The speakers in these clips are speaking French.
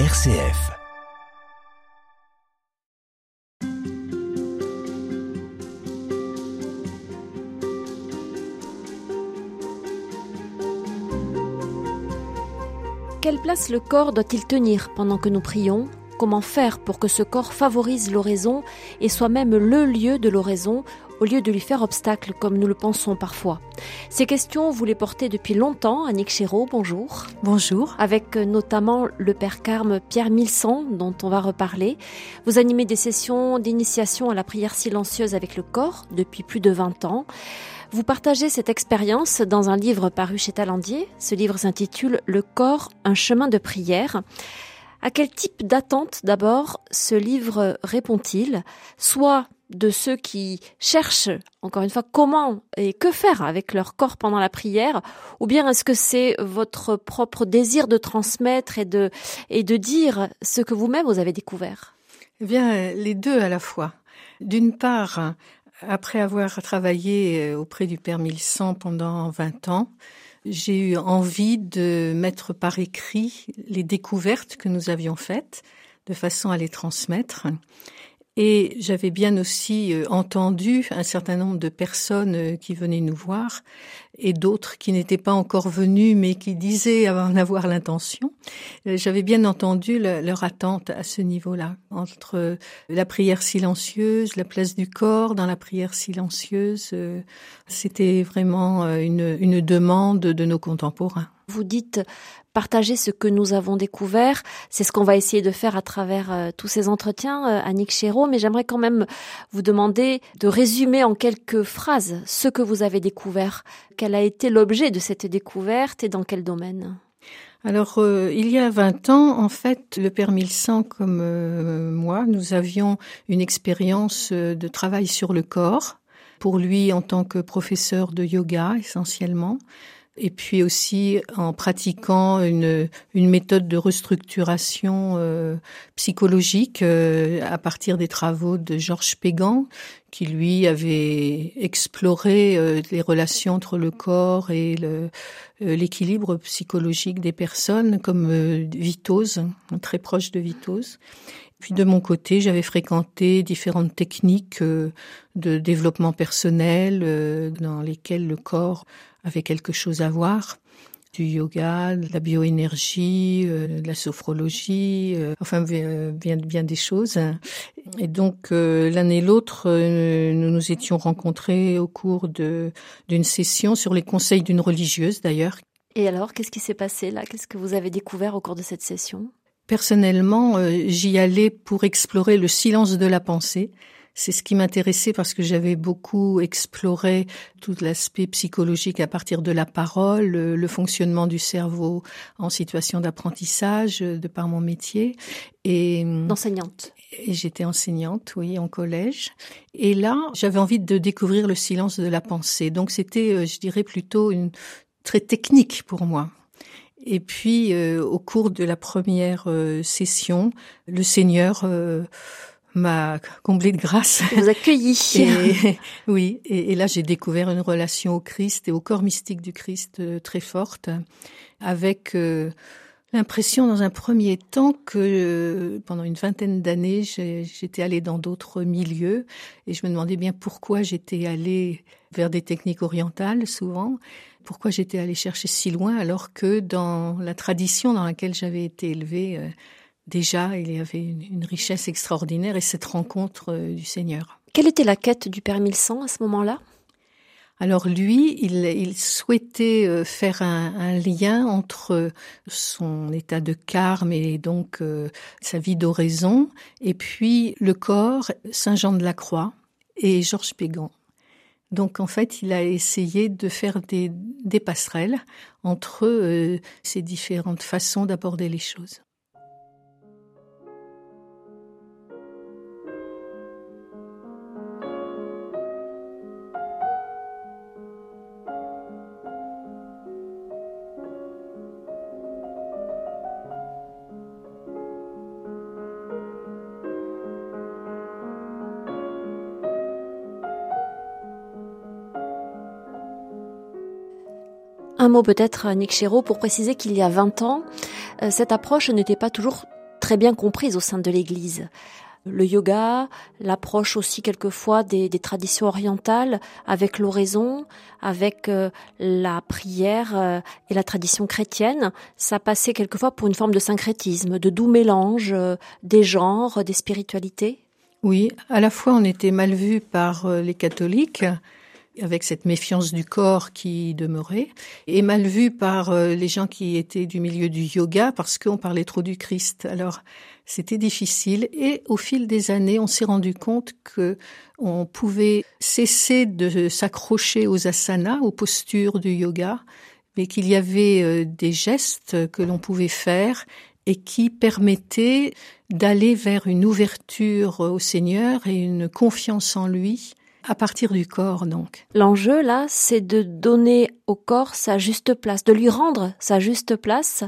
RCF. Quelle place le corps doit-il tenir pendant que nous prions? Comment faire pour que ce corps favorise l'oraison et soit même le lieu de l'oraison? Au lieu de lui faire obstacle comme nous le pensons parfois Ces questions, vous les portez depuis longtemps. Annick Chéreau, bonjour. Bonjour. Avec euh, notamment le père Carme Pierre Milsan, dont on va reparler. Vous animez des sessions d'initiation à la prière silencieuse avec le corps depuis plus de 20 ans. Vous partagez cette expérience dans un livre paru chez Talandier. Ce livre s'intitule Le corps, un chemin de prière. À quel type d'attente d'abord ce livre répond-il? Soit de ceux qui cherchent, encore une fois, comment et que faire avec leur corps pendant la prière, ou bien est-ce que c'est votre propre désir de transmettre et de, et de dire ce que vous-même vous avez découvert? Eh bien, les deux à la fois. D'une part, après avoir travaillé auprès du Père Milsan pendant 20 ans, j'ai eu envie de mettre par écrit les découvertes que nous avions faites de façon à les transmettre. Et j'avais bien aussi euh, entendu un certain nombre de personnes euh, qui venaient nous voir et d'autres qui n'étaient pas encore venus mais qui disaient en avoir l'intention. Euh, j'avais bien entendu leur attente à ce niveau-là, entre la prière silencieuse, la place du corps dans la prière silencieuse. C'était vraiment une demande de nos contemporains. Vous dites partager ce que nous avons découvert. C'est ce qu'on va essayer de faire à travers euh, tous ces entretiens, euh, Annick Chéreau. Mais j'aimerais quand même vous demander de résumer en quelques phrases ce que vous avez découvert. Quel a été l'objet de cette découverte et dans quel domaine? Alors, euh, il y a 20 ans, en fait, le Père Milsan, comme moi, nous avions une expérience de travail sur le corps, pour lui en tant que professeur de yoga essentiellement et puis aussi en pratiquant une, une méthode de restructuration euh, psychologique euh, à partir des travaux de Georges Pégan, qui lui avait exploré euh, les relations entre le corps et l'équilibre psychologique des personnes comme Vitose, très proche de Vitose. Puis de mon côté, j'avais fréquenté différentes techniques de développement personnel dans lesquelles le corps avait quelque chose à voir du yoga, de la bioénergie, euh, de la sophrologie, euh, enfin bien, bien des choses. Et donc euh, l'un et l'autre, nous nous étions rencontrés au cours de d'une session sur les conseils d'une religieuse d'ailleurs. Et alors, qu'est-ce qui s'est passé là? Qu'est-ce que vous avez découvert au cours de cette session? Personnellement, j'y allais pour explorer le silence de la pensée, c'est ce qui m'intéressait parce que j'avais beaucoup exploré tout l'aspect psychologique à partir de la parole, le, fonctionnement du cerveau en situation d'apprentissage de par mon métier et d'enseignante. Et j'étais enseignante, oui, en collège. Et là, j'avais envie de découvrir le silence de la pensée. Donc c'était, euh, je dirais, plutôt une très technique pour moi. Et puis, euh, au cours de la première euh, session, le Seigneur m'a comblé de grâce. Vous accueilli. Et, oui, et, là j'ai découvert une relation au Christ et au corps mystique du Christ euh, très forte, avec euh, l'impression dans un premier temps que euh, pendant une vingtaine d'années j'étais allée dans d'autres milieux et je me demandais bien pourquoi j'étais allée vers des techniques orientales souvent, pourquoi j'étais allée chercher si loin alors que dans la tradition dans laquelle j'avais été élevée déjà, il y avait une, richesse extraordinaire et cette rencontre euh, du Seigneur. Quelle était la quête du Père Milsan à ce moment-là? Alors lui, il, souhaitait euh, faire un, lien entre son état de karme et donc euh, sa vie d'oraison, et puis le corps, Saint Jean de la Croix et Georges Pégan. Donc en fait, il a essayé de faire des, passerelles entre ces différentes façons d'aborder les choses. Un mot peut-être, Nick Chéreau, pour préciser qu'il y a 20 ans, euh, cette approche n'était pas toujours très bien comprise au sein de l'Église le yoga, l'approche aussi quelquefois des, traditions orientales avec l'oraison, avec euh, la prière euh, et la tradition chrétienne, ça passait quelquefois pour une forme de syncrétisme, de doux mélange euh, des genres, des spiritualités. Oui, à la fois on était mal vu par les catholiques avec cette méfiance du corps qui demeurait, et mal vu par les gens qui étaient du milieu du yoga parce qu'on parlait trop du Christ. Alors, c'était difficile et au fil des années, on s'est rendu compte que on pouvait cesser de s'accrocher aux asanas, aux postures du yoga, mais qu'il y avait euh, des gestes que l'on pouvait faire et qui permettaient d'aller vers une ouverture au Seigneur et une confiance en lui à partir du corps donc. L'enjeu là, c'est de donner au corps sa juste place, de lui rendre sa juste place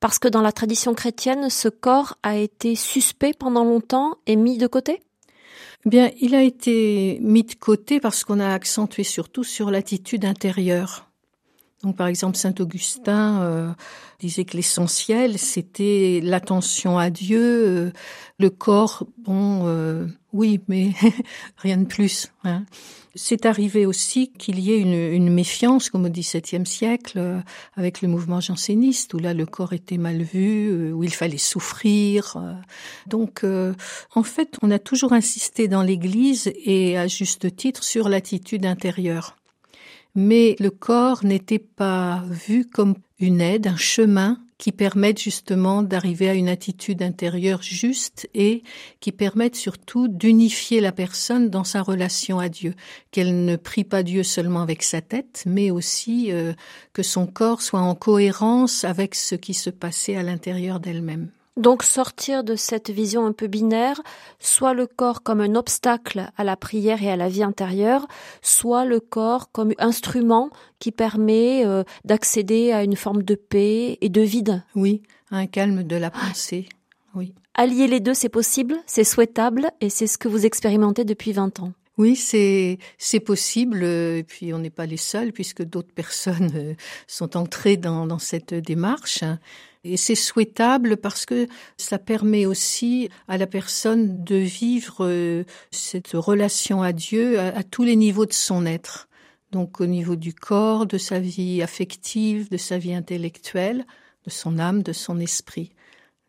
parce que dans la tradition chrétienne, ce corps a été suspect pendant longtemps et mis de côté? Bien, il a été mis de côté parce qu'on a accentué surtout sur l'attitude intérieure. Donc, par exemple, saint Augustin euh, disait que l'essentiel, c'était l'attention à Dieu, euh, le corps, bon, euh, oui, mais rien de plus. Hein. C'est arrivé aussi qu'il y ait une, une, méfiance, comme au XVIIe siècle, avec le mouvement janséniste, où là le corps était mal vu, où il fallait souffrir. Donc, en fait, on a toujours insisté dans l'Église, et à juste titre, sur l'attitude intérieure mais le corps n'était pas vu comme une aide, un chemin qui permette justement d'arriver à une attitude intérieure juste et qui permette surtout d'unifier la personne dans sa relation à Dieu, qu'elle ne prie pas Dieu seulement avec sa tête, mais aussi euh, que son corps soit en cohérence avec ce qui se passait à l'intérieur d'elle-même. Donc sortir de cette vision un peu binaire, soit le corps comme un obstacle à la prière et à la vie intérieure, soit le corps comme instrument qui permet euh, d'accéder à une forme de paix et de vide. Oui, un calme de la pensée. Oui. Allier les deux, c'est possible, c'est souhaitable et c'est ce que vous expérimentez depuis 20 ans. Oui, c'est c'est possible. Et puis on n'est pas les seuls puisque d'autres personnes euh, sont entrées dans, dans cette démarche. Et c'est souhaitable parce que ça permet aussi à la personne de vivre euh, cette relation à Dieu à, tous les niveaux de son être. Donc au niveau du corps, de sa vie affective, de sa vie intellectuelle, de son âme, de son esprit.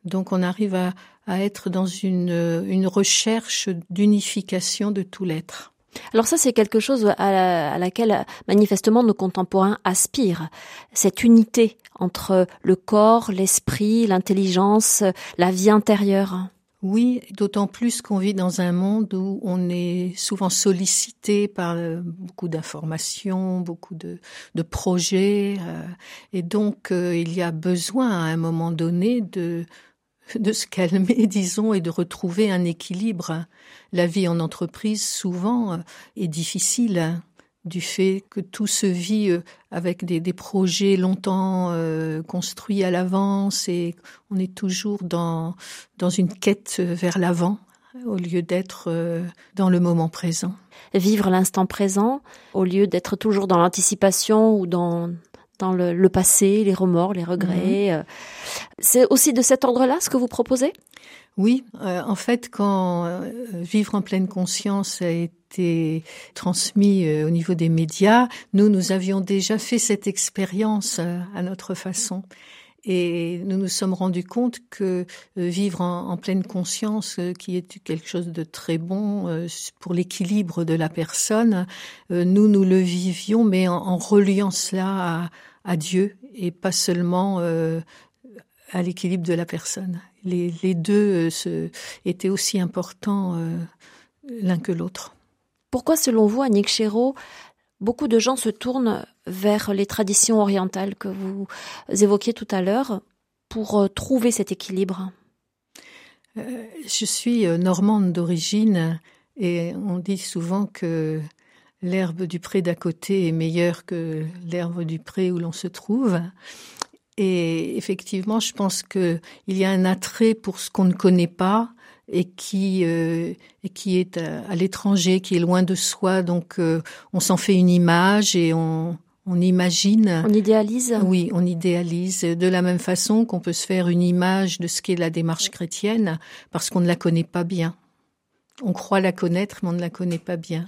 Donc on arrive à, à être dans une, une recherche d'unification de tout l'être. Alors ça, c'est quelque chose à, laquelle manifestement nos contemporains aspirent. Cette unité entre le corps, l'esprit, l'intelligence, la vie intérieure. Oui, d'autant plus qu'on vit dans un monde où on est souvent sollicité par euh, beaucoup d'informations, beaucoup de, projets, euh, et donc euh, il y a besoin à un moment donné de de se calmer, disons, et de retrouver un équilibre. La vie en entreprise, souvent, euh, est difficile hein, du fait que tout se vit euh, avec des, projets longtemps euh, construits à l'avance et on est toujours dans, dans une quête vers l'avant au lieu d'être dans le moment présent. Vivre l'instant présent au lieu d'être toujours dans l'anticipation ou dans dans le, passé, les remords, les regrets. Mhm. Euh. C'est aussi de cet ordre-là ce que vous proposez? Oui, euh, en fait, quand euh, Vivre en pleine conscience a été transmis au niveau des médias, nous, nous avions déjà fait cette expérience à notre façon. Et nous nous sommes rendus compte que vivre en, pleine conscience, qui est quelque chose de très bon pour l'équilibre de la personne, nous, nous le vivions, mais en, en reliant cela à, à Dieu et pas seulement euh, à l'équilibre de la personne. Les, deux euh, étaient aussi importants euh, l'un que l'autre. Pourquoi, selon vous, Annick Chéreau, beaucoup de gens se tournent vers les traditions orientales que vous évoquiez tout à l'heure pour trouver cet équilibre? Je suis normande d'origine et on dit souvent que l'herbe du pré d'à côté est meilleure que l'herbe du pré où l'on se trouve. Et effectivement, je pense qu'il y a un attrait pour ce qu'on ne connaît pas et qui, euh, et qui est à, l'étranger, qui est loin de soi. Donc, euh, on s'en fait une image et on, on imagine. On idéalise Oui, on idéalise de la même façon qu'on peut se faire une image de ce qu'est la démarche chrétienne parce qu'on ne la connaît pas bien. On croit la connaître, mais on ne la connaît pas bien.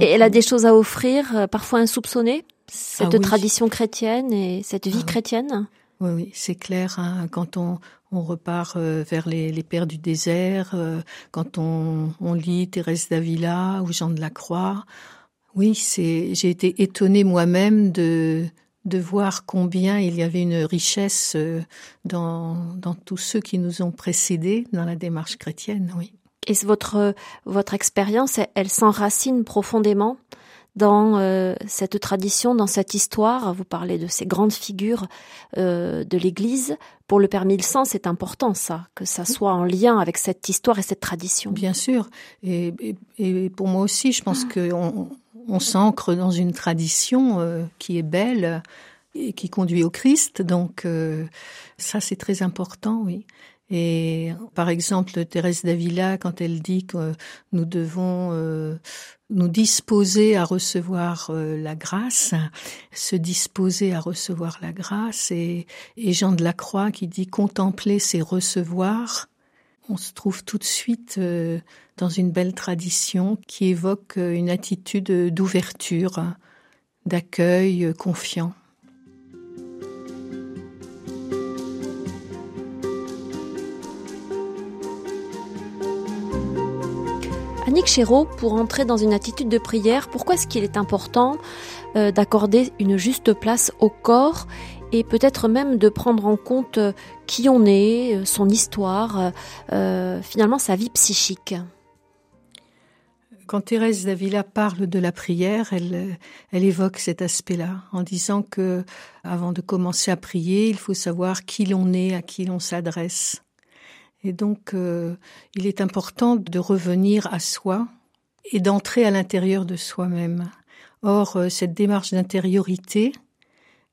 Et elle a des choses à offrir, euh, parfois insoupçonnées, cette ah tradition chrétienne et cette vie ah chrétienne Oui, oui, c'est clair. Hein, quand on, on repart euh, vers les, les, pères du désert, euh, quand on, on lit Thérèse d'Avila ou Jean de la Croix, oui, c'est, j'ai été étonnée moi-même de, de voir combien il y avait une richesse euh, dans, dans tous ceux qui nous ont précédés dans la démarche chrétienne, oui. Et votre, votre expérience, elle s'enracine profondément dans euh, cette tradition, dans cette histoire. Vous parlez de ces grandes figures euh, de l'Église. Pour le Père Milsan, c'est important ça, que ça soit en lien avec cette histoire et cette tradition. Bien sûr. Et, et, pour moi aussi, je pense que qu'on on s'ancre dans une tradition euh, qui est belle et qui conduit au Christ. Donc ça, c'est très important, oui. Et par exemple, Thérèse d'Avila, quand elle dit que nous devons euh, nous disposer à recevoir euh, la grâce, se disposer à recevoir la grâce, et, et Jean de la Croix qui dit contempler, c'est recevoir, on se trouve tout de suite euh, dans une belle tradition qui évoque une attitude d'ouverture, d'accueil confiant. Annick Chéreau, pour entrer dans une attitude de prière, pourquoi est-ce qu'il est important euh, d'accorder une juste place au corps et peut-être même de prendre en compte euh, qui on est, euh, son histoire, finalement sa vie psychique? Quand Thérèse d'Avila parle de la prière, elle, évoque cet aspect-là en disant que avant de commencer à prier, il faut savoir qui l'on est, à qui l'on s'adresse. Et donc, euh, il est important de revenir à soi et d'entrer à l'intérieur de soi-même. Or, euh, cette démarche d'intériorité,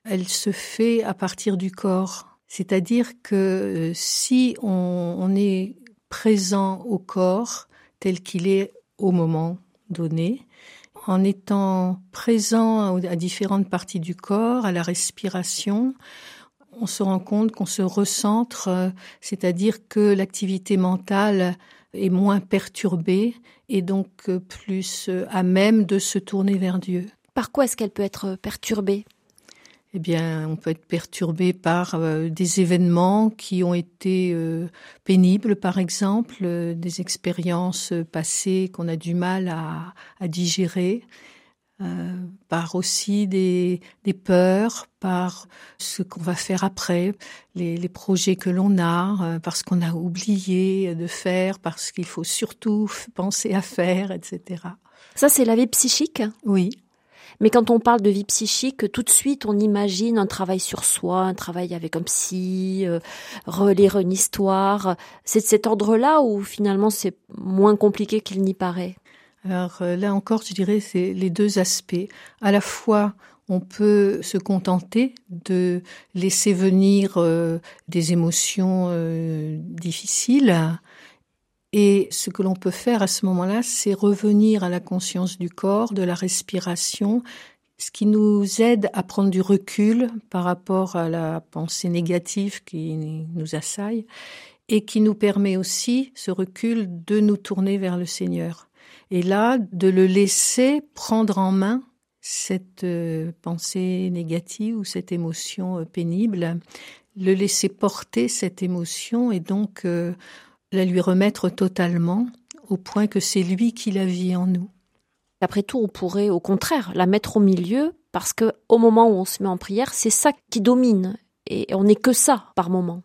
elle se fait à partir du corps. C'est-à-dire que euh, si on, on, est présent au corps tel qu'il est au moment donné, en étant présent à différentes parties du corps, à la respiration, on se rend compte qu'on se recentre, euh, c'est-à-dire que l'activité mentale est moins perturbée et donc euh, plus euh, à même de se tourner vers Dieu. Par quoi est-ce qu'elle peut être perturbée? Eh bien, on peut être perturbé par des événements qui ont été pénibles, par exemple, des expériences passées qu'on a du mal à, à digérer, euh, par aussi des, des, peurs, par ce qu'on va faire après, les, les projets que l'on a, euh, parce qu'on a oublié de faire, parce qu'il faut surtout penser à faire, etc. Ça, c'est la vie psychique? Oui. Mais quand on parle de vie psychique, tout de suite, on imagine un travail sur soi, un travail avec un psy, euh, relire une histoire. C'est de cet ordre-là ou finalement c'est moins compliqué qu'il n'y paraît? Alors euh, là encore, je dirais, c'est les deux aspects. À la fois, on peut se contenter de laisser venir euh, des émotions euh, difficiles. Et ce que l'on peut faire à ce moment-là, c'est revenir à la conscience du corps, de la respiration, ce qui nous aide à prendre du recul par rapport à la pensée négative qui nous assaille et qui nous permet aussi, ce recul, de nous tourner vers le Seigneur. Et là, de le laisser prendre en main cette euh, pensée négative ou cette émotion euh, pénible, le laisser porter cette émotion et donc euh, la lui remettre totalement au point que c'est lui qui la vit en nous. Après tout, on pourrait au contraire la mettre au milieu parce que au moment où on se met en prière, c'est ça qui domine et on n'est que ça par moment.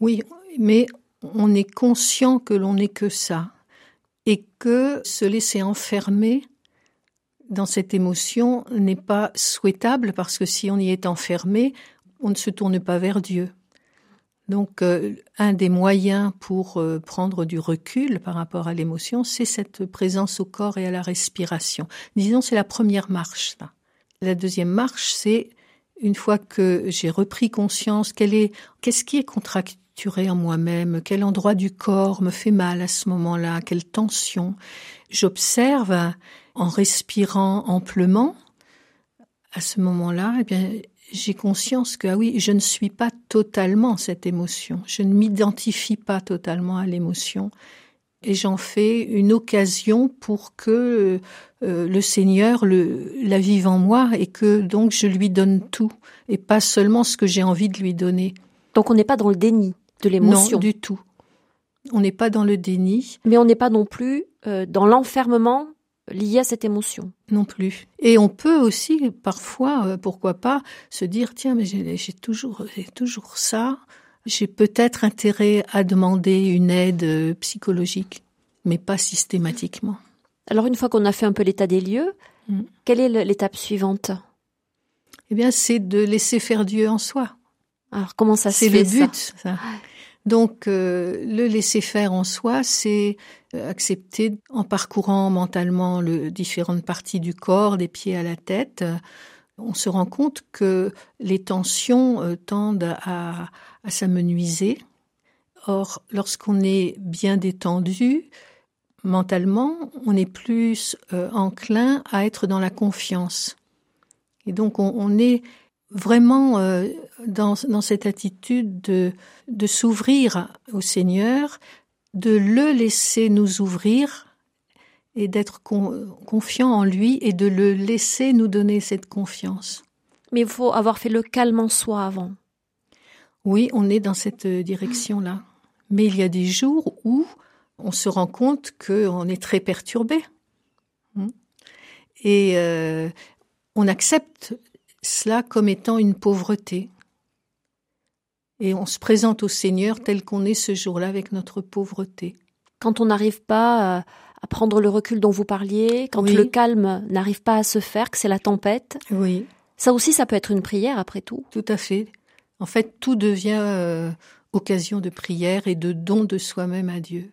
Oui, mais on est conscient que l'on n'est que ça et que se laisser enfermer dans cette émotion n'est pas souhaitable parce que si on y est enfermé, on ne se tourne pas vers Dieu. Donc euh, un des moyens pour euh, prendre du recul par rapport à l'émotion, c'est cette présence au corps et à la respiration. Disons, c'est la première marche. La deuxième marche, c'est une fois que j'ai repris conscience, qu'est-ce qui est contracté en moi-même, quel endroit du corps me fait mal à ce moment-là, quelle tension. J'observe en respirant amplement à ce moment-là, eh bien, j'ai conscience que, ah oui, je ne suis pas totalement cette émotion. Je ne m'identifie pas totalement à l'émotion. Et j'en fais une occasion pour que euh, le Seigneur la vive en moi et que donc je lui donne tout et pas seulement ce que j'ai envie de lui donner. Donc on n'est pas dans le déni de l'émotion. Non, du tout. On n'est pas dans le déni. Mais on n'est pas non plus euh, dans l'enfermement lié à cette émotion. Non plus. Et on peut aussi, parfois, euh, pourquoi pas, se dire, tiens, mais j'ai toujours, toujours ça. J'ai peut-être intérêt à demander une aide euh, psychologique, mais pas systématiquement. Alors une fois qu'on a fait un peu l'état des lieux, mm. quelle est l'étape suivante? Eh bien, c'est de laisser faire Dieu en soi. Alors comment ça se fait C'est le but. Ça. Donc euh, le laisser faire en soi, c'est euh, accepter en parcourant mentalement les différentes parties du corps, des pieds à la tête. On se rend compte que les tensions euh, tendent à, s'amenuiser. Or, lorsqu'on est bien détendu, mentalement, on est plus enclin à être dans la confiance. Et donc, on, on est vraiment euh, dans, dans, cette attitude de, de s'ouvrir au Seigneur, de le laisser nous ouvrir et d'être confiant en lui et de le laisser nous donner cette confiance. Mais il faut avoir fait le calme en soi avant. Oui, on est dans cette direction-là. Mais il y a des jours où on se rend compte qu'on est très perturbé. Hmm. Et euh, on accepte cela comme étant une pauvreté. Et on se présente au Seigneur tel qu'on est ce jour-là avec notre pauvreté. Quand on n'arrive pas à prendre le recul dont vous parliez, quand le calme n'arrive pas à se faire, que c'est la tempête. Oui. Ça aussi, ça peut être une prière après tout. Tout à fait. En fait, tout devient euh, occasion de prière et de don de soi-même à Dieu.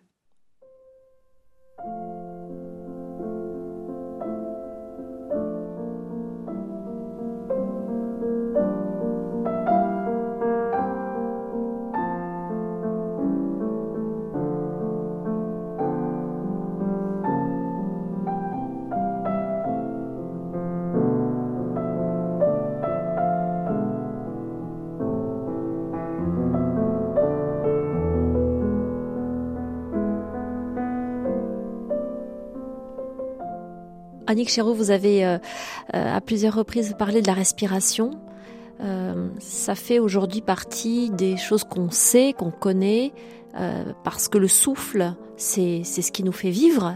Annick Chéreau, vous avez euh, euh, à plusieurs reprises parlé de la respiration. Euh, ça fait aujourd'hui partie des choses qu'on sait, qu'on connaît, parce que le souffle, c'est ce qui nous fait vivre,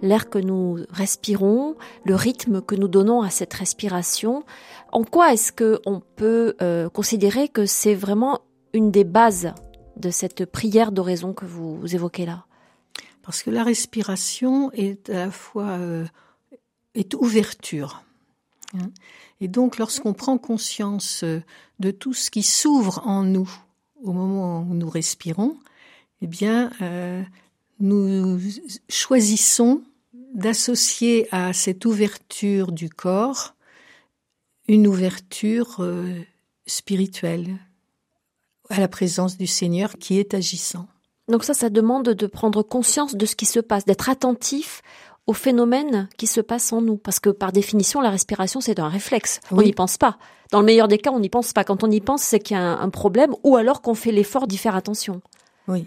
l'air que nous respirons, le rythme que nous donnons à cette respiration. En quoi est-ce que on peut considérer que c'est vraiment une des bases de cette prière d'oraison que vous, évoquez là? Parce que la respiration est à la fois est ouverture. Hein. Et donc, lorsqu'on prend conscience euh, de tout ce qui s'ouvre en nous au moment où nous respirons, eh bien, euh, nous choisissons d'associer à cette ouverture du corps une ouverture euh, spirituelle à la présence du Seigneur qui est agissant. Donc ça, ça demande de prendre conscience de ce qui se passe, d'être attentif au phénomène qui se passe en nous. Parce que par définition, la respiration, c'est un réflexe. On n'y pense pas. Dans le meilleur des cas, on n'y pense pas. Quand on y pense, c'est qu'il y a un, problème ou alors qu'on fait l'effort d'y faire attention. Oui.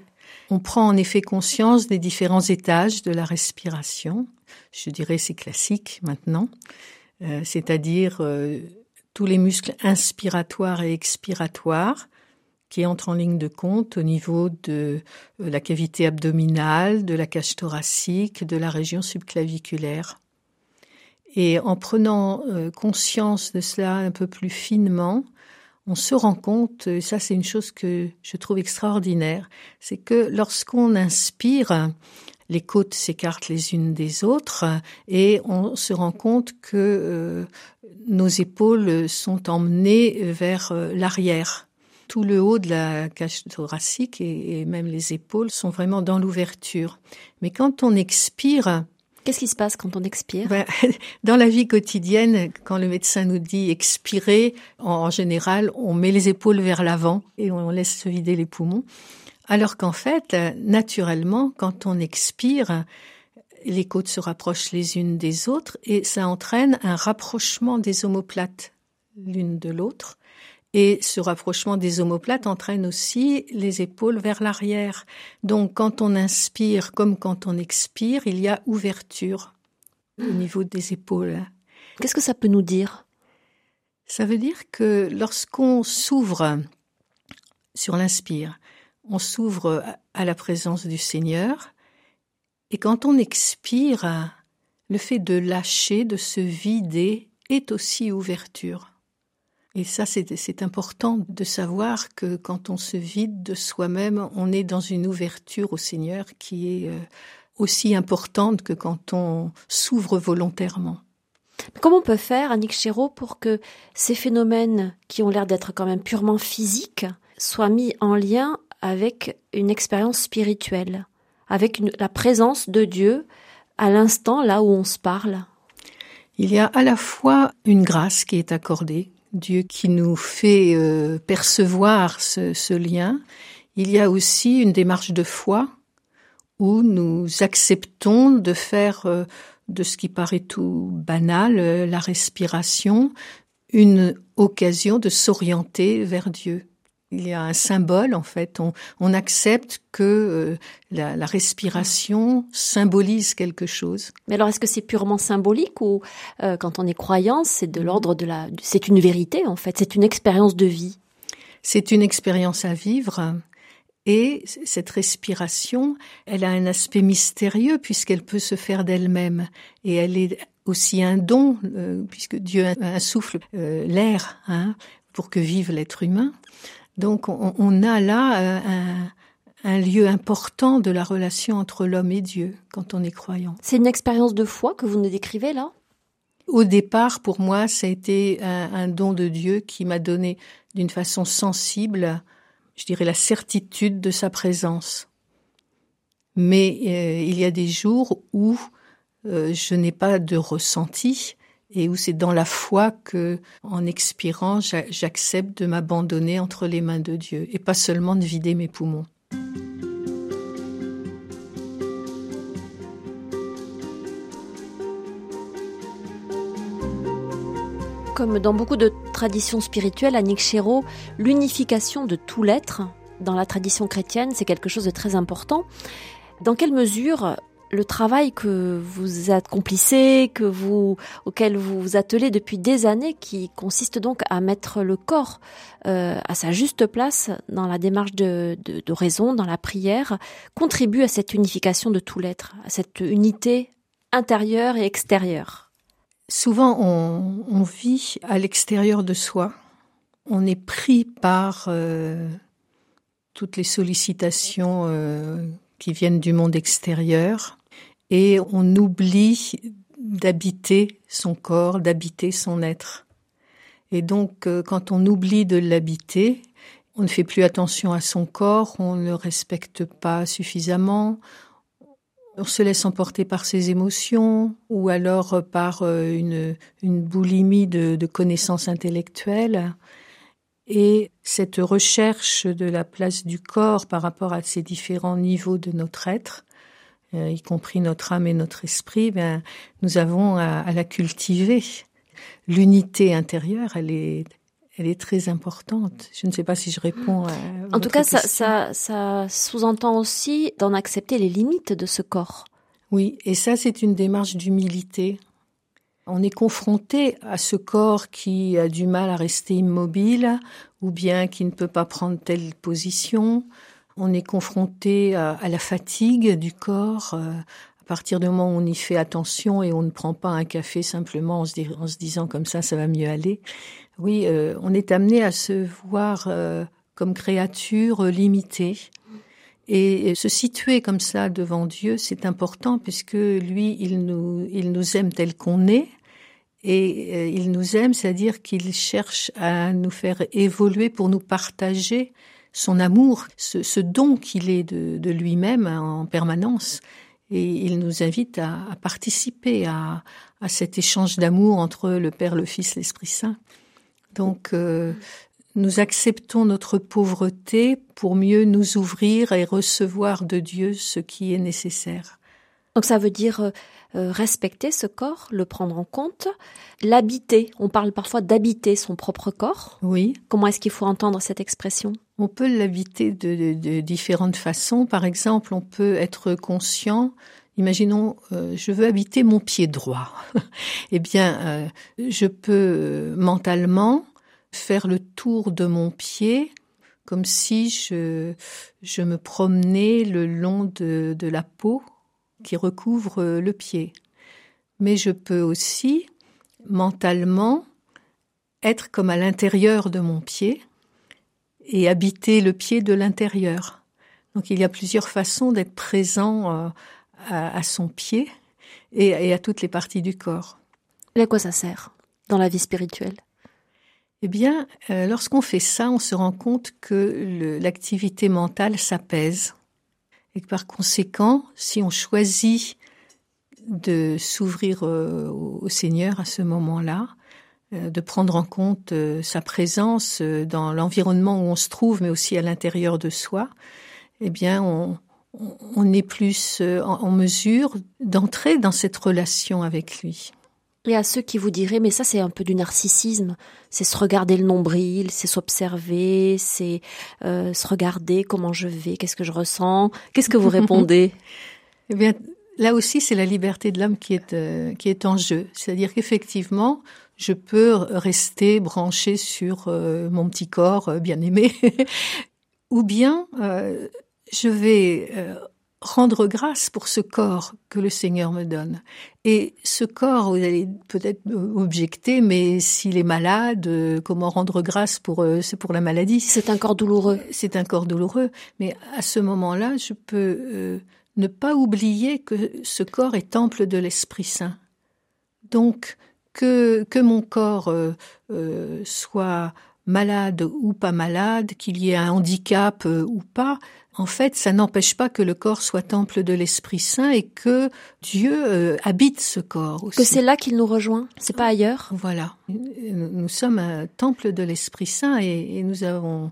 On prend en effet conscience des différents étages de la respiration. Je dirais c'est classique maintenant. Euh, c'est-à-dire euh, tous les muscles inspiratoires et expiratoires, qui entre en ligne de compte au niveau de euh, la cavité abdominale, de la cage thoracique, de la région subclaviculaire. Et en prenant euh, conscience de cela un peu plus finement, on se rend compte, et ça c'est une chose que je trouve extraordinaire, c'est que lorsqu'on inspire, les côtes s'écartent les unes des autres et on se rend compte que euh, nos épaules sont emmenées vers l'arrière tout le haut de la cage thoracique et, même les épaules sont vraiment dans l'ouverture. Mais quand on expire, Qu'est-ce qui se passe quand on expire? ben, Dans la vie quotidienne, quand le médecin nous dit expirer, en, général, on met les épaules vers l'avant et on laisse se vider les poumons. Alors qu'en fait, naturellement, quand on expire, les côtes se rapprochent les unes des autres et ça entraîne un rapprochement des omoplates l'une de l'autre. Et ce rapprochement des omoplates entraîne aussi les épaules vers l'arrière. Donc quand on inspire comme quand on expire, il y a ouverture au niveau des épaules. Qu'est-ce que ça peut nous dire? Ça veut dire que lorsqu'on s'ouvre sur l'inspire, on s'ouvre à la présence du Seigneur, et quand on expire, le fait de lâcher, de se vider, est aussi ouverture. Et ça, c'est important de savoir que quand on se vide de soi-même, on est dans une ouverture au Seigneur qui est euh, aussi importante que quand on s'ouvre volontairement. Comment on peut faire, Annick Chéreau, pour que ces phénomènes qui ont l'air d'être quand même purement physiques soient mis en lien avec une expérience spirituelle, avec la présence de Dieu à l'instant là où on se parle? Il y a à la fois une grâce qui est accordée, Dieu qui nous fait euh, percevoir ce, lien. Il y a aussi une démarche de foi où nous acceptons de faire euh, de ce qui paraît tout banal, euh, la respiration, une occasion de s'orienter vers Dieu. Il y a un symbole, en fait. On, accepte que la, la, respiration symbolise quelque chose. Mais alors, est-ce que c'est purement symbolique ou euh, quand on est croyant, c'est de l'ordre de la, c'est une vérité en fait, c'est une expérience de vie. C'est une expérience à vivre. Et cette respiration, elle a un aspect mystérieux puisqu'elle peut se faire d'elle-même. Et elle est aussi un don, euh, puisque Dieu insouffle euh, l'air hein, pour que vive l'être humain. Donc on, a là un, un, lieu important de la relation entre l'homme et Dieu quand on est croyant. C'est une expérience de foi que vous nous décrivez là? Au départ, pour moi, ça a été un, don de Dieu qui m'a donné d'une façon sensible, je dirais, la certitude de sa présence. Mais euh, il y a des jours où euh, je n'ai pas de ressenti, et où c'est dans la foi que, en expirant, j'accepte de m'abandonner entre les mains de Dieu et pas seulement de vider mes poumons. Comme dans beaucoup de traditions spirituelles, Annick Chéreau, l'unification de tout l'être dans la tradition chrétienne, c'est quelque chose de très important. Dans quelle mesure le travail que vous accomplissez, que vous, auquel vous vous attelez depuis des années, qui consiste donc à mettre le corps euh, à sa juste place dans la démarche de, de, raison, dans la prière, contribue à cette unification de tout l'être, à cette unité intérieure et extérieure. Souvent, on, vit à l'extérieur de soi. On est pris par euh, toutes les sollicitations euh, qui viennent du monde extérieur et on oublie d'habiter son corps, d'habiter son être. Et donc, euh, quand on oublie de l'habiter, on ne fait plus attention à son corps, on ne le respecte pas suffisamment, on se laisse emporter par ses émotions ou alors par euh, une, boulimie de connaissances intellectuelles. Et cette recherche de la place du corps par rapport à ces différents niveaux de notre être euh, y compris notre âme et notre esprit, ben, nous avons à, la cultiver. L'unité intérieure, elle est, elle est très importante. Je ne sais pas si je réponds à. En tout cas, ça, ça, ça sous-entend aussi d'en accepter les limites de ce corps. Oui, et ça, c'est une démarche d'humilité. On est confronté à ce corps qui a du mal à rester immobile, ou bien qui ne peut pas prendre telle position, on est confronté à, la fatigue du corps. Euh, à partir du moment où on y fait attention et on ne prend pas un café simplement en se, disant comme ça, ça va mieux aller. Oui, euh, on est amené à se voir euh, comme créature limitée. Et se situer comme ça devant Dieu, c'est important puisque lui, il nous, il nous aime tel qu'on est. Et il nous aime, c'est-à-dire qu'il cherche à nous faire évoluer pour nous partager son amour, ce, don qu'il est de, lui-même en permanence. Et il nous invite à, participer à, cet échange d'amour entre le Père, le Fils, l'Esprit Saint. Donc, euh, nous acceptons notre pauvreté pour mieux nous ouvrir et recevoir de Dieu ce qui est nécessaire. Donc ça veut dire respecter ce corps, le prendre en compte, l'habiter. On parle parfois d'habiter son propre corps. Oui. Comment est-ce qu'il faut entendre cette expression? On peut l'habiter de, différentes façons. Par exemple, on peut être conscient Imaginons, euh, je veux habiter mon pied droit. eh bien, euh, je peux euh, mentalement faire le tour de mon pied comme si je, me promenais le long de la peau qui recouvre le pied. Mais je peux aussi mentalement être comme à l'intérieur de mon pied et habiter le pied de l'intérieur. Donc il y a plusieurs façons d'être présent à, son pied et, à toutes les parties du corps. Et à quoi ça sert dans la vie spirituelle? Eh bien, euh, lorsqu'on fait ça, on se rend compte que l'activité mentale s'apaise et que par conséquent, si on choisit de s'ouvrir euh, au Seigneur à ce moment-là, euh, de prendre en compte sa présence dans l'environnement où on se trouve, mais aussi à l'intérieur de soi, eh bien, on, on est plus euh, en mesure d'entrer dans cette relation avec lui. Et à ceux qui vous diraient, mais ça c'est un peu du narcissisme, c'est se regarder le nombril, c'est s'observer, c'est euh, se regarder comment je vais, qu'est-ce que je ressens, qu'est-ce que vous répondez? Eh bien, là aussi c'est la liberté de l'homme qui est euh, qui est en jeu, c'est-à-dire qu'effectivement je peux rester branché sur mon petit corps bien aimé, ou bien je vais euh, rendre grâce pour ce corps que le Seigneur me donne. Et ce corps, vous allez peut-être objecter, mais s'il est malade, euh, comment rendre grâce pour euh, c'est pour la maladie? C'est un corps douloureux. C'est un corps douloureux, mais à ce moment-là, je peux ne pas oublier que ce corps est temple de l'Esprit Saint. Donc que que mon corps soit malade ou pas malade, qu'il y ait un handicap ou pas, en fait, ça n'empêche pas que le corps soit temple de l'Esprit Saint et que Dieu euh, habite ce corps aussi. Que c'est là qu'il nous rejoint, c'est pas ailleurs? Voilà. Nous sommes un temple de l'Esprit Saint et, nous avons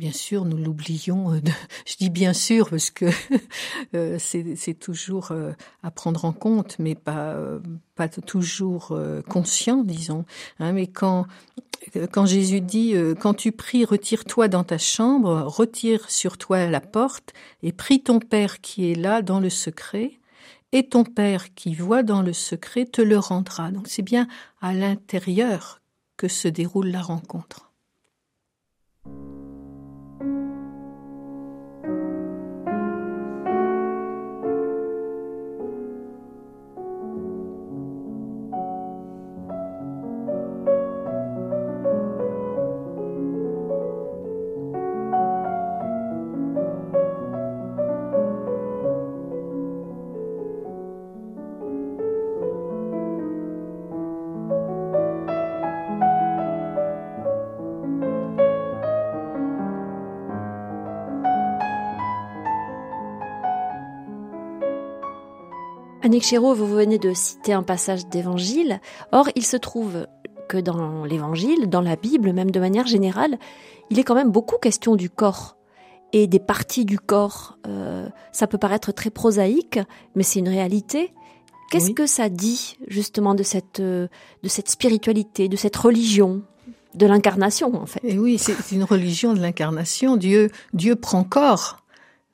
Bien sûr, nous l'oublions. Euh, je dis bien sûr parce que euh, c'est toujours à prendre en compte, mais pas toujours conscient, disons. Hein. mais quand quand Jésus dit euh, Quand tu pries, retire-toi dans ta chambre, retire sur toi la porte, et prie ton Père qui est là dans le secret, et ton Père qui voit dans le secret te le rendra. Donc c'est bien à l'intérieur que se déroule la rencontre. Annick Chéreau, vous venez de citer un passage d'évangile. Or, il se trouve que dans l'évangile, dans la Bible, même de manière générale, il est quand même beaucoup question du corps et des parties du corps. Euh, ça peut paraître très prosaïque, mais c'est une réalité. Qu'est-ce que ça dit justement de cette, euh, de cette spiritualité, de cette religion de l'incarnation en fait? Et oui, c'est une religion de l'incarnation. Dieu, Dieu prend corps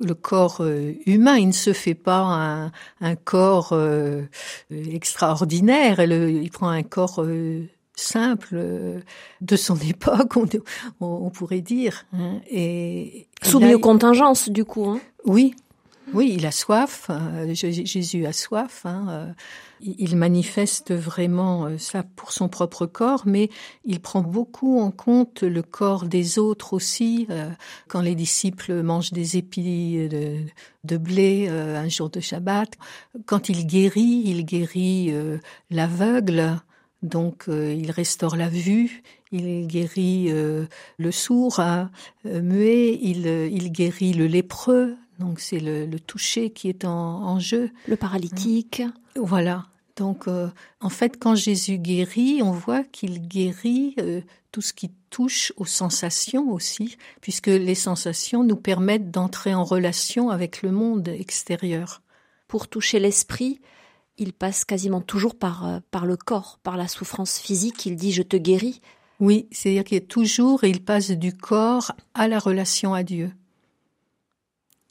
le corps euh, humain, il ne se fait pas un, corps euh, extraordinaire, il prend un corps euh, simple de son époque, on, pourrait dire. Hein, et, Soumis aux contingences, du coup. Hein. Oui, oui, il a soif. Jésus a soif. Hein, il manifeste vraiment euh, ça pour son propre corps, mais il prend beaucoup en compte le corps des autres aussi. Euh, quand les disciples mangent des épis de, blé euh, un jour de Shabbat, quand il guérit, il guérit l'aveugle, donc il restaure la vue, il guérit le sourd, hein, muet, il, guérit le lépreux, donc c'est le, toucher qui est en, jeu. Le paralytique. Voilà. Donc, euh, en fait, quand Jésus guérit, on voit qu'il guérit euh, tout ce qui touche aux sensations aussi, puisque les sensations nous permettent d'entrer en relation avec le monde extérieur. pour toucher l'esprit, il passe quasiment toujours par, euh, par le corps, par la souffrance physique. Il dit je te guéris. Oui, c'est-à-dire qu'il est toujours, il passe du corps à la relation à Dieu.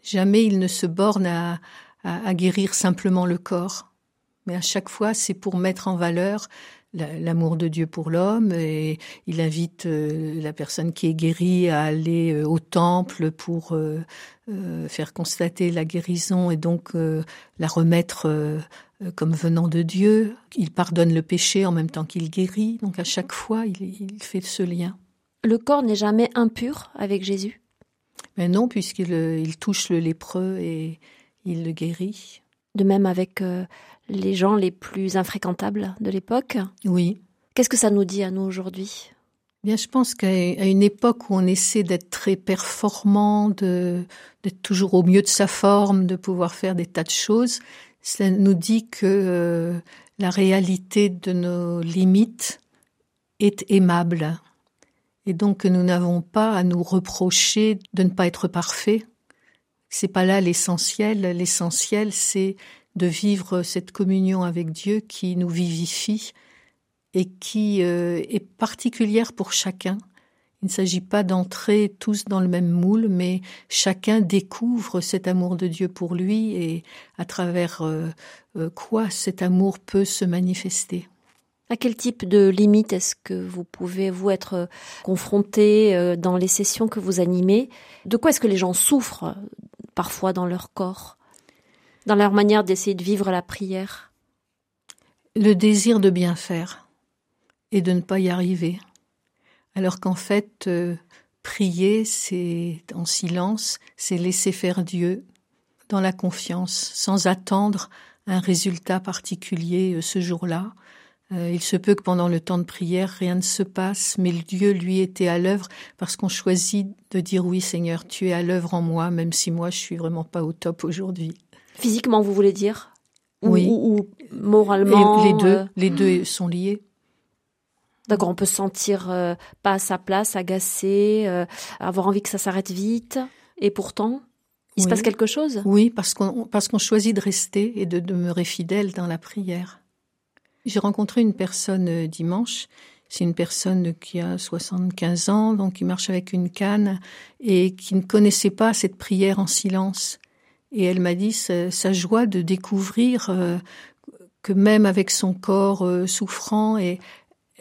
Jamais il ne se borne à, guérir simplement le corps, mais à chaque fois c'est pour mettre en valeur l'amour de Dieu pour l'homme et il invite euh, la personne qui est guérie à aller euh, au temple pour euh, faire constater la guérison et donc la remettre comme venant de Dieu. Il pardonne le péché en même temps qu'il guérit, donc à chaque fois il fait ce lien. Le corps n'est jamais impur avec Jésus Mais non, puisqu'il il touche le lépreux et il le guérit. De même avec les gens les plus infréquentables de l'époque. Oui. Qu'est-ce que ça nous dit à nous aujourd'hui? Bien, je pense qu'à une époque où on essaie d'être très performant, d'être toujours au mieux de sa forme, de pouvoir faire des tas de choses, cela nous dit que euh, la réalité de nos limites est aimable. Et donc nous n'avons pas à nous reprocher de ne pas être parfait. C'est pas là l'essentiel. L'essentiel, c'est de vivre cette communion avec Dieu qui nous vivifie et qui euh, est particulière pour chacun. Il ne s'agit pas d'entrer tous dans le même moule, mais chacun découvre cet amour de Dieu pour lui et à travers euh, euh, quoi cet amour peut se manifester. À quel type de limite est-ce que vous pouvez vous être confronté dans les sessions que vous animez? De quoi est-ce que les gens souffrent parfois dans leur corps? Dans leur manière d'essayer de vivre la prière? Le désir de bien faire et de ne pas y arriver. Alors qu'en fait, euh, prier, c'est en silence, c'est laisser faire Dieu dans la confiance, sans attendre un résultat particulier euh, ce jour-là. Euh, il se peut que pendant le temps de prière, rien ne se passe, mais Dieu, lui, était à l'œuvre parce qu'on choisit de dire oui, Seigneur, tu es à l'œuvre en moi, même si moi, je suis vraiment pas au top aujourd'hui. Physiquement, vous voulez dire? Oui. Ou, moralement Les deux, euh, les deux sont liés. D'accord, on peut se sentir euh, pas à sa place, agacé, euh, avoir envie que ça s'arrête vite, et pourtant, il se passe quelque chose? Oui, parce qu'on parce qu'on choisit de rester et de demeurer fidèle dans la prière. J'ai rencontré une personne dimanche. C'est une personne qui a 75 ans, donc qui marche avec une canne et qui ne connaissait pas cette prière en silence. Et elle m'a dit sa, joie de découvrir euh, que même avec son corps euh, souffrant, et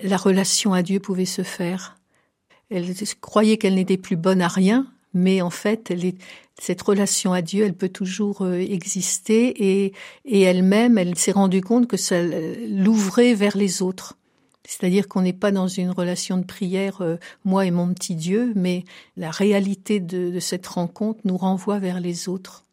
la relation à Dieu pouvait se faire. Elle croyait qu'elle n'était plus bonne à rien, mais en fait, cette relation à Dieu, elle peut toujours euh, exister et, elle-même, elle, s'est rendue compte que ça l'ouvrait vers les autres. C'est-à-dire qu'on n'est pas dans une relation de prière, moi et mon petit Dieu, mais la réalité de cette rencontre nous renvoie vers les autres.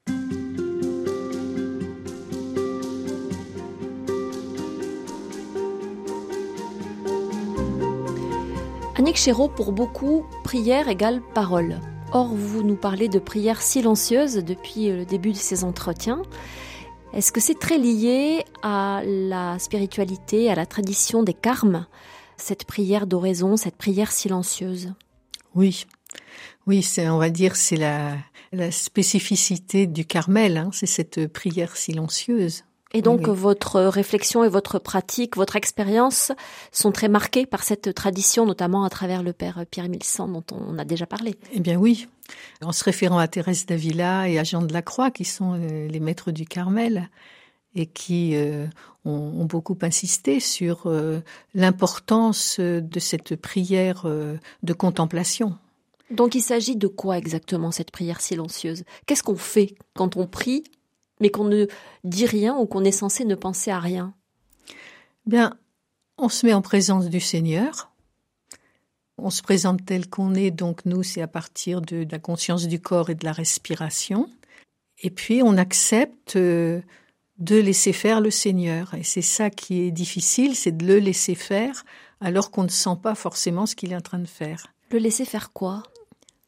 Annick Chéreau, pour beaucoup, prière égale parole. Or, vous nous parlez de prière silencieuse depuis le début de ces entretiens. Est-ce que c'est très lié à la spiritualité, à la tradition des carmes, cette prière d'oraison, cette prière silencieuse? Oui, oui, c'est, on va dire, c'est la, la spécificité du Carmel, hein, c'est cette prière silencieuse. Et donc votre réflexion et votre pratique, votre expérience sont très marquées par cette tradition, notamment à travers le père Pierre Milsan dont on a déjà parlé. Eh bien oui, en se référant à Thérèse d'Avila et à Jean de la Croix, qui sont euh, les maîtres du Carmel et qui euh, ont, beaucoup insisté sur euh, l'importance de cette prière de contemplation. Donc il s'agit de quoi exactement cette prière silencieuse? Qu'est-ce qu'on fait quand on prie mais qu'on ne dit rien ou qu'on est censé ne penser à rien Bien, on se met en présence du Seigneur. On se présente tel qu'on est, donc nous, c'est à partir de, la conscience du corps et de la respiration. Et puis, on accepte euh, de laisser faire le Seigneur. Et c'est ça qui est difficile, c'est de le laisser faire alors qu'on ne sent pas forcément ce qu'il est en train de faire. Le laisser faire quoi?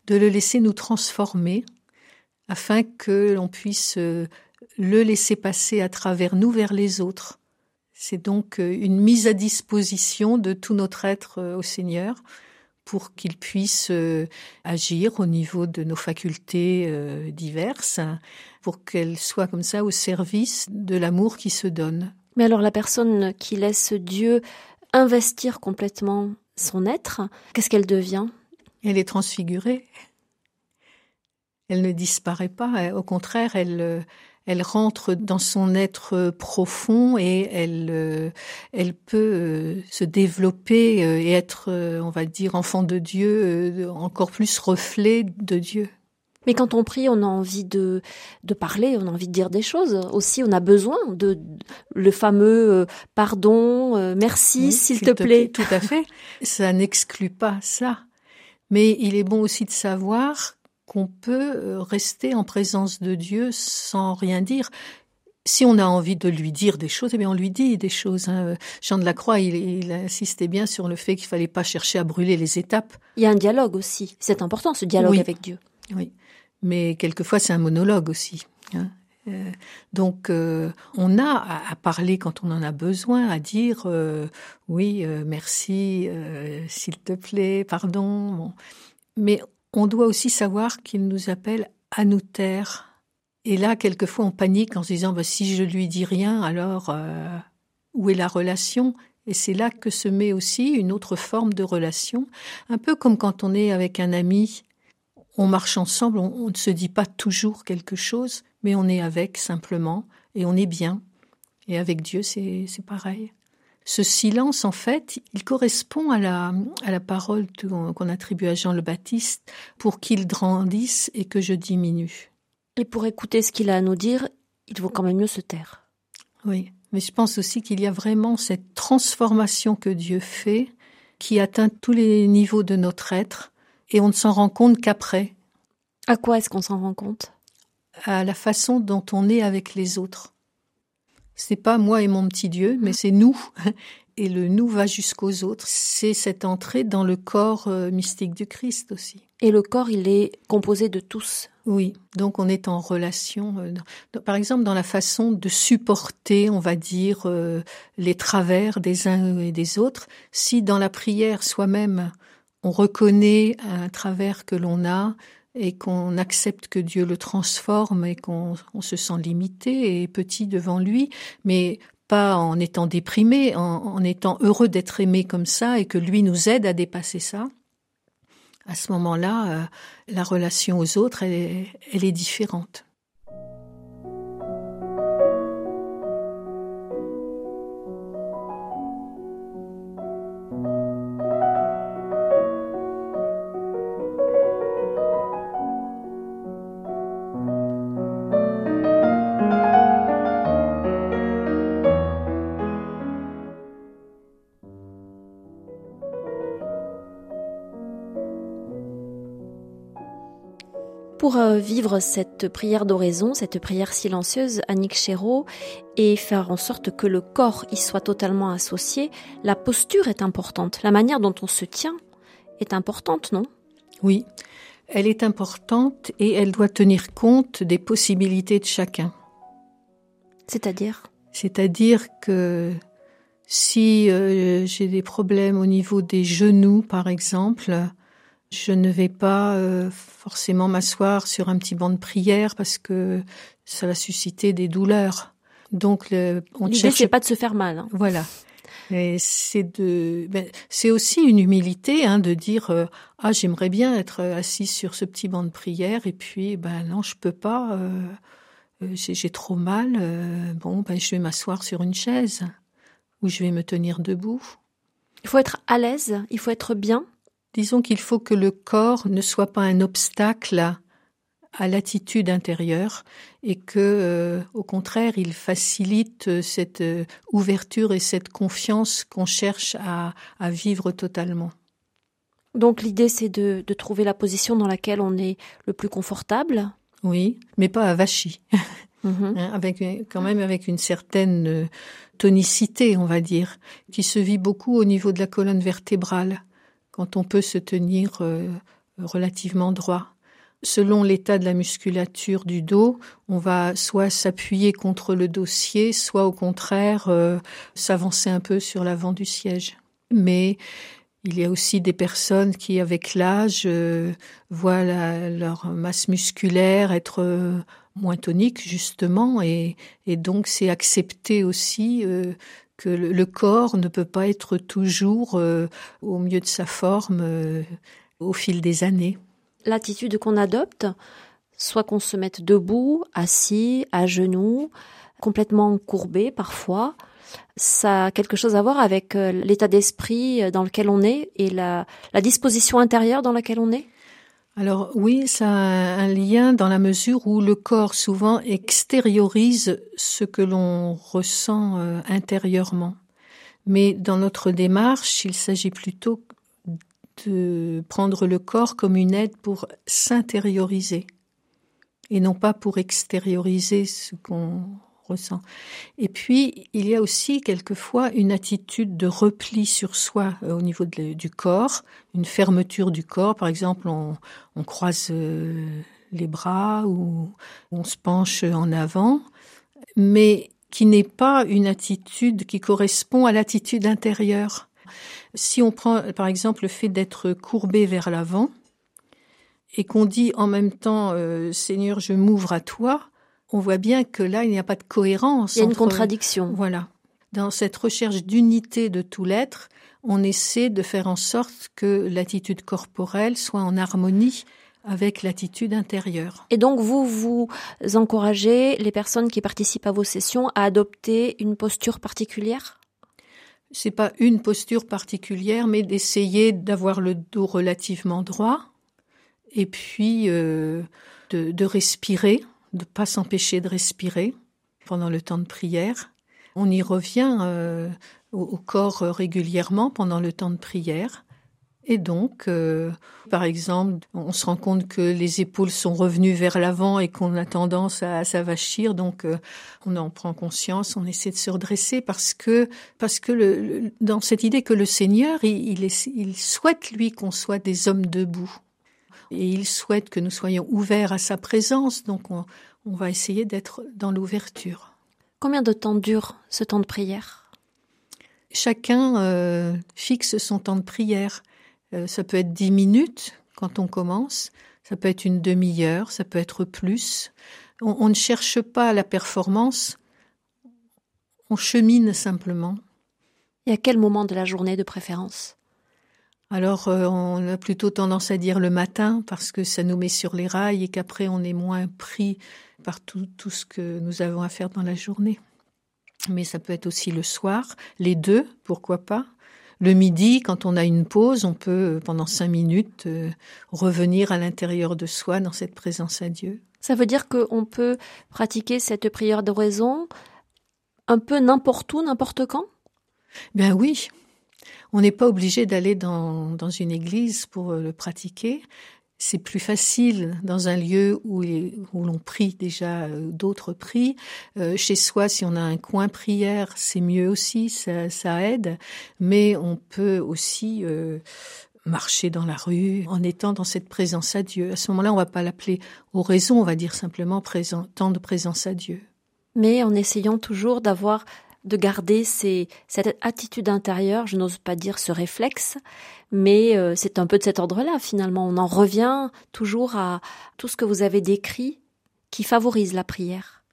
De le laisser nous transformer afin que l'on puisse euh, le laisser passer à travers nous vers les autres. C'est donc euh, une mise à disposition de tout notre être euh, au Seigneur pour qu'il puisse euh, agir au niveau de nos facultés diverses, pour qu'elles soient comme ça au service de l'amour qui se donne. Mais alors la personne qui laisse Dieu investir complètement son être, qu'est-ce qu'elle devient? Elle est transfigurée. Elle ne disparaît pas, au contraire, elle, elle rentre dans son être profond et elle, euh, elle peut euh, se développer et être, on va dire, enfant de Dieu, encore plus reflet de Dieu. Mais quand on prie, on a envie de, de parler, on a envie de dire des choses. Aussi, on a besoin de, le fameux pardon, merci, s'il te, plaît. Tout à fait. Ça n'exclut pas ça. Mais il est bon aussi de savoir qu'on peut euh, rester en présence de Dieu sans rien dire. Si on a envie de lui dire des choses, eh bien on lui dit des choses. Hein. Jean de la Croix, il, insistait bien sur le fait qu'il fallait pas chercher à brûler les étapes. Il y a un dialogue aussi. C'est important ce dialogue avec Dieu. Oui, mais quelquefois c'est un monologue aussi. Hein. Euh, donc euh, on a à, parler quand on en a besoin, à dire oui, merci, s'il te plaît, pardon. Mais on doit aussi savoir qu'il nous appelle à nous taire. Et là, quelquefois, on panique en se disant bah, si je lui dis rien, alors euh, où est la relation? Et c'est là que se met aussi une autre forme de relation, un peu comme quand on est avec un ami. On marche ensemble, on ne se dit pas toujours quelque chose, mais on est avec simplement et on est bien. Et avec Dieu, c'est pareil. Ce silence, en fait, il correspond à la, à la parole qu'on attribue à Jean le Baptiste pour qu'il grandisse et que je diminue. Et pour écouter ce qu'il a à nous dire, il vaut quand même mieux se taire. Oui, mais je pense aussi qu'il y a vraiment cette transformation que Dieu fait qui atteint tous les niveaux de notre être et on ne s'en rend compte qu'après. À quoi est-ce qu'on s'en rend compte? À la façon dont on est avec les autres. C'est pas moi et mon petit Dieu, mais c'est nous. Et le nous va jusqu'aux autres. C'est cette entrée dans le corps euh, mystique du Christ aussi. Et le corps, il est composé de tous. Oui, donc on est en relation. Euh, par exemple, dans la façon de supporter, on va dire, euh, les travers des uns et des autres. Si dans la prière soi-même, on reconnaît un travers que l'on a, et qu'on accepte que Dieu le transforme et qu'on se sent limité et petit devant lui, mais pas en étant déprimé, en, étant heureux d'être aimé comme ça et que lui nous aide à dépasser ça. À ce moment-là, euh, la relation aux autres, elle est différente. Pour euh, vivre cette prière d'oraison, cette prière silencieuse, Annick Chéreau, et faire en sorte que le corps y soit totalement associé, la posture est importante. La manière dont on se tient est importante, non? Oui, elle est importante et elle doit tenir compte des possibilités de chacun. C'est-à-dire? C'est-à-dire que si euh, j'ai des problèmes au niveau des genoux, par exemple, je ne vais pas euh, forcément m'asseoir sur un petit banc de prière parce que ça va susciter des douleurs. Donc, le, on L'idée, cherche... c'est pas de se faire mal. Hein. Voilà. Et c'est de, ben, c'est aussi une humilité hein, de dire euh, ah j'aimerais bien être assis sur ce petit banc de prière et puis ben non je peux pas, euh, j'ai, j'ai trop mal. bon ben je vais m'asseoir sur une chaise ou je vais me tenir debout. Il faut être à l'aise, il faut être bien. Disons qu'il faut que le corps ne soit pas un obstacle à l'attitude intérieure et que, euh, au contraire, il facilite cette euh, ouverture et cette confiance qu'on cherche à, vivre totalement. Donc l'idée, c'est de, trouver la position dans laquelle on est le plus confortable. Oui, mais pas avachi. Mhm. Hein, avec quand même avec une certaine euh, tonicité, on va dire, qui se vit beaucoup au niveau de la colonne vertébrale quand on peut se tenir euh, relativement droit. Selon l'état de la musculature du dos, on va soit s'appuyer contre le dossier, soit au contraire euh, s'avancer un peu sur l'avant du siège. Mais Il y a aussi des personnes qui, avec l'âge, voient leur masse musculaire être moins tonique, justement, et, donc c'est accepter aussi que le, corps ne peut pas être toujours au mieux de sa forme au fil des années. L'attitude qu'on adopte, soit qu'on se mette debout, assis, à genoux, complètement courbé parfois, ça a quelque chose à voir avec euh, l'état d'esprit dans lequel on est et la, disposition intérieure dans laquelle on est alors oui, ça a un lien dans la mesure où le corps souvent extériorise ce que l'on ressent euh, intérieurement. Mais dans notre démarche, il s'agit plutôt de prendre le corps comme une aide pour s'intérioriser et non pas pour extérioriser ce qu'on ressent. Et puis, il y a aussi quelquefois une attitude de repli sur soi euh, au niveau du corps, une fermeture du corps. Par exemple, on, croise euh, les bras ou on se penche en avant, mais qui n'est pas une attitude qui correspond à l'attitude intérieure. Si on prend par exemple le fait d'être courbé vers l'avant et qu'on dit en même temps euh, Seigneur, je m'ouvre à toi, on voit bien que là, il n'y a pas de cohérence. Il y a une contradiction. Voilà. Dans cette recherche d'unité de tout l'être, on essaie de faire en sorte que l'attitude corporelle soit en harmonie avec l'attitude intérieure. Et donc vous, vous encouragez les personnes qui participent à vos sessions à adopter une posture particulière? C'est pas une posture particulière, mais d'essayer d'avoir le dos relativement droit et puis euh, de, respirer, de pas s'empêcher de respirer pendant le temps de prière. On y revient euh, au, corps régulièrement pendant le temps de prière. Et donc, euh, par exemple, on se rend compte que les épaules sont revenues vers l'avant et qu'on a tendance à, s'avachir. Donc, euh, on en prend conscience, on essaie de se redresser parce que, parce que dans cette idée que le Seigneur, il, il souhaite lui qu'on soit des hommes debout. Et il souhaite que nous soyons ouverts à sa présence. Donc, on, on va essayer d'être dans l'ouverture. Combien de temps dure ce temps de prière? Chacun euh, fixe son temps de prière. Euh, ça peut être dix minutes quand on commence, ça peut être une demi-heure, ça peut être plus. On, ne cherche pas la performance, on chemine simplement. Et à quel moment de la journée de préférence? Alors, euh, on a plutôt tendance à dire le matin parce que ça nous met sur les rails et qu'après on est moins pris par tout, tout, ce que nous avons à faire dans la journée. Mais ça peut être aussi le soir, les deux, pourquoi pas. Le midi, quand on a une pause, on peut, pendant cinq minutes, euh, revenir à l'intérieur de soi dans cette présence à Dieu. Ça veut dire qu'on peut pratiquer cette prière d'oraison un peu n'importe où, n'importe quand? Ben oui. On n'est pas obligé d'aller dans, une église pour le pratiquer c'est plus facile dans un lieu où, l'on prie déjà euh, d'autres prient. Euh, chez soi, si on a un coin prière, c'est mieux aussi, ça, aide. Mais on peut aussi euh, marcher dans la rue en étant dans cette présence à Dieu. À ce moment-là, on va pas l'appeler oraison, on va dire simplement présent, temps de présence à Dieu. Mais en essayant toujours d'avoir de garder cette attitude intérieure, je n'ose pas dire ce réflexe, mais euh, c'est un peu de cet ordre-là finalement. On en revient toujours à tout ce que vous avez décrit qui favorise la prière.